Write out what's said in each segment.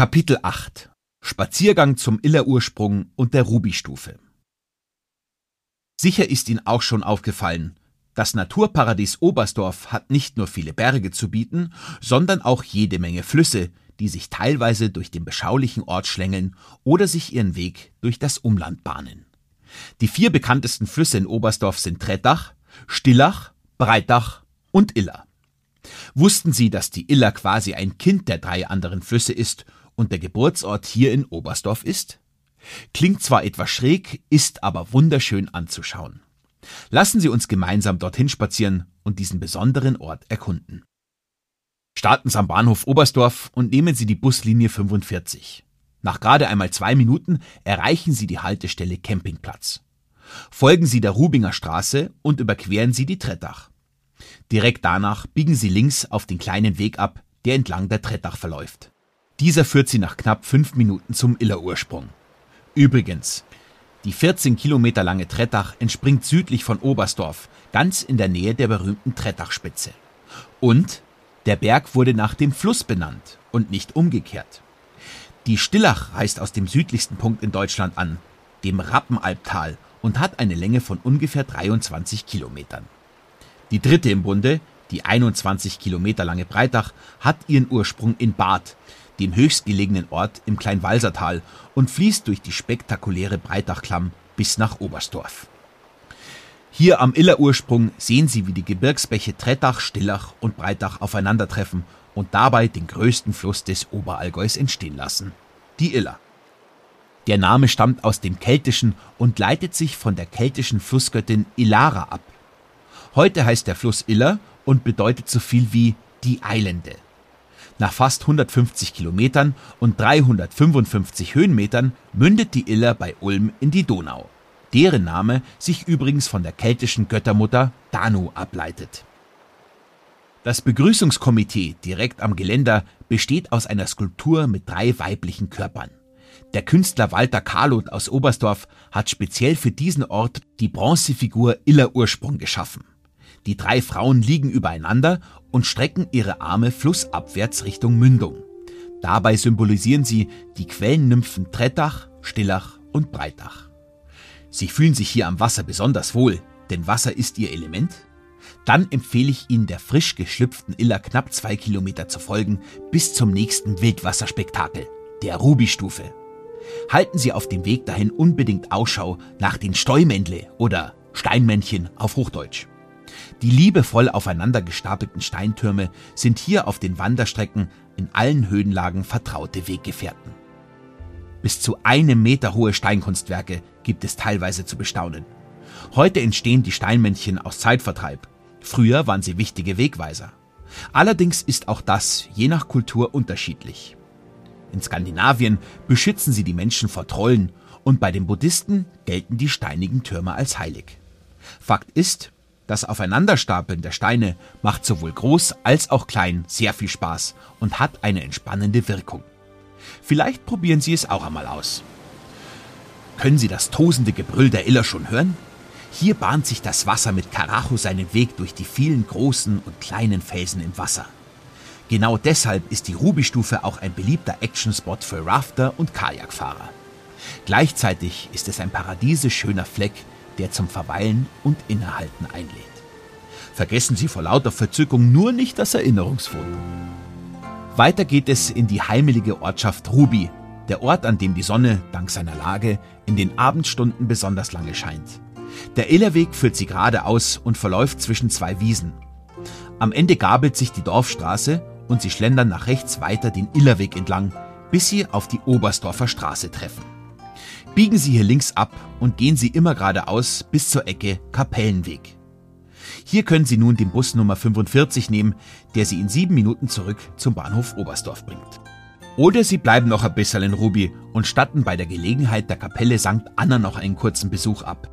Kapitel 8 Spaziergang zum Iller-Ursprung und der Ruby-Stufe Sicher ist Ihnen auch schon aufgefallen, das Naturparadies Oberstdorf hat nicht nur viele Berge zu bieten, sondern auch jede Menge Flüsse, die sich teilweise durch den beschaulichen Ort schlängeln oder sich ihren Weg durch das Umland bahnen. Die vier bekanntesten Flüsse in Oberstdorf sind Trettach, Stillach, Breitach und Iller. Wussten Sie, dass die Iller quasi ein Kind der drei anderen Flüsse ist und der Geburtsort hier in Oberstdorf ist? Klingt zwar etwas schräg, ist aber wunderschön anzuschauen. Lassen Sie uns gemeinsam dorthin spazieren und diesen besonderen Ort erkunden. Starten Sie am Bahnhof Oberstdorf und nehmen Sie die Buslinie 45. Nach gerade einmal zwei Minuten erreichen Sie die Haltestelle Campingplatz. Folgen Sie der Rubinger Straße und überqueren Sie die Trettach. Direkt danach biegen Sie links auf den kleinen Weg ab, der entlang der Trettach verläuft. Dieser führt Sie nach knapp fünf Minuten zum Iller-Ursprung. Übrigens, die 14 Kilometer lange Trettach entspringt südlich von Oberstdorf, ganz in der Nähe der berühmten Trettachspitze. Und der Berg wurde nach dem Fluss benannt und nicht umgekehrt. Die Stillach reist aus dem südlichsten Punkt in Deutschland an, dem Rappenalbtal, und hat eine Länge von ungefähr 23 Kilometern. Die dritte im Bunde, die 21 Kilometer lange Breitach, hat ihren Ursprung in Bad, dem höchstgelegenen Ort im Kleinwalsertal, und fließt durch die spektakuläre Breitachklamm bis nach Oberstdorf. Hier am Iller-Ursprung sehen Sie, wie die Gebirgsbäche Trettach, Stillach und Breitach aufeinandertreffen und dabei den größten Fluss des Oberallgäus entstehen lassen, die Iller. Der Name stammt aus dem Keltischen und leitet sich von der keltischen Flussgöttin Ilara ab. Heute heißt der Fluss Iller und bedeutet so viel wie die Eilende. Nach fast 150 Kilometern und 355 Höhenmetern mündet die Iller bei Ulm in die Donau, deren Name sich übrigens von der keltischen Göttermutter Danu ableitet. Das Begrüßungskomitee direkt am Geländer besteht aus einer Skulptur mit drei weiblichen Körpern. Der Künstler Walter Kahloth aus Oberstdorf hat speziell für diesen Ort die Bronzefigur Iller Ursprung geschaffen. Die drei Frauen liegen übereinander und strecken ihre Arme flussabwärts Richtung Mündung. Dabei symbolisieren sie die Quellennymphen Trettach, Stillach und Breitach. Sie fühlen sich hier am Wasser besonders wohl, denn Wasser ist ihr Element? Dann empfehle ich Ihnen der frisch geschlüpften Iller knapp zwei Kilometer zu folgen bis zum nächsten Wildwasserspektakel, der Ruby-Stufe. Halten Sie auf dem Weg dahin unbedingt Ausschau nach den Steumändle oder Steinmännchen auf Hochdeutsch. Die liebevoll aufeinander gestapelten Steintürme sind hier auf den Wanderstrecken in allen Höhenlagen vertraute Weggefährten. Bis zu einem Meter hohe Steinkunstwerke gibt es teilweise zu bestaunen. Heute entstehen die Steinmännchen aus Zeitvertreib. Früher waren sie wichtige Wegweiser. Allerdings ist auch das je nach Kultur unterschiedlich. In Skandinavien beschützen sie die Menschen vor Trollen und bei den Buddhisten gelten die steinigen Türme als heilig. Fakt ist, das Aufeinanderstapeln der Steine macht sowohl groß als auch klein sehr viel Spaß und hat eine entspannende Wirkung. Vielleicht probieren Sie es auch einmal aus. Können Sie das tosende Gebrüll der Iller schon hören? Hier bahnt sich das Wasser mit Karacho seinen Weg durch die vielen großen und kleinen Felsen im Wasser. Genau deshalb ist die Ruby-Stufe auch ein beliebter Actionspot für Rafter und Kajakfahrer. Gleichzeitig ist es ein paradiesisch schöner Fleck, der zum Verweilen und Innehalten einlädt. Vergessen Sie vor lauter Verzückung nur nicht das Erinnerungsfoto. Weiter geht es in die heimelige Ortschaft Ruby, der Ort, an dem die Sonne, dank seiner Lage, in den Abendstunden besonders lange scheint. Der Illerweg führt sie geradeaus und verläuft zwischen zwei Wiesen. Am Ende gabelt sich die Dorfstraße und sie schlendern nach rechts weiter den Illerweg entlang, bis sie auf die Oberstdorfer Straße treffen. Biegen Sie hier links ab und gehen Sie immer geradeaus bis zur Ecke Kapellenweg. Hier können Sie nun den Bus Nummer 45 nehmen, der Sie in sieben Minuten zurück zum Bahnhof Oberstdorf bringt. Oder Sie bleiben noch ein bisschen in Ruby und statten bei der Gelegenheit der Kapelle St. Anna noch einen kurzen Besuch ab.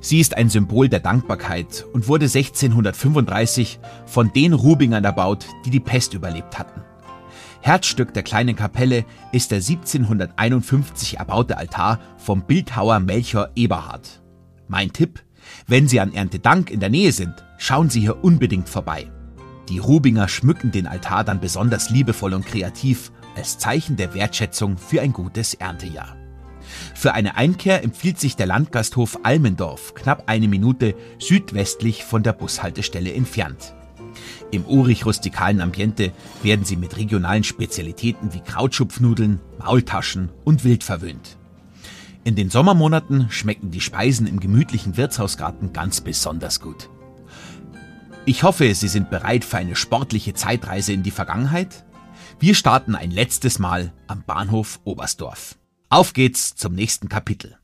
Sie ist ein Symbol der Dankbarkeit und wurde 1635 von den Rubingern erbaut, die die Pest überlebt hatten. Herzstück der kleinen Kapelle ist der 1751 erbaute Altar vom Bildhauer Melchior Eberhard. Mein Tipp, wenn Sie an Erntedank in der Nähe sind, schauen Sie hier unbedingt vorbei. Die Rubinger schmücken den Altar dann besonders liebevoll und kreativ als Zeichen der Wertschätzung für ein gutes Erntejahr. Für eine Einkehr empfiehlt sich der Landgasthof Almendorf knapp eine Minute südwestlich von der Bushaltestelle entfernt. Im urig-rustikalen Ambiente werden sie mit regionalen Spezialitäten wie Krautschupfnudeln, Maultaschen und Wild verwöhnt. In den Sommermonaten schmecken die Speisen im gemütlichen Wirtshausgarten ganz besonders gut. Ich hoffe, Sie sind bereit für eine sportliche Zeitreise in die Vergangenheit. Wir starten ein letztes Mal am Bahnhof Oberstdorf. Auf geht's zum nächsten Kapitel.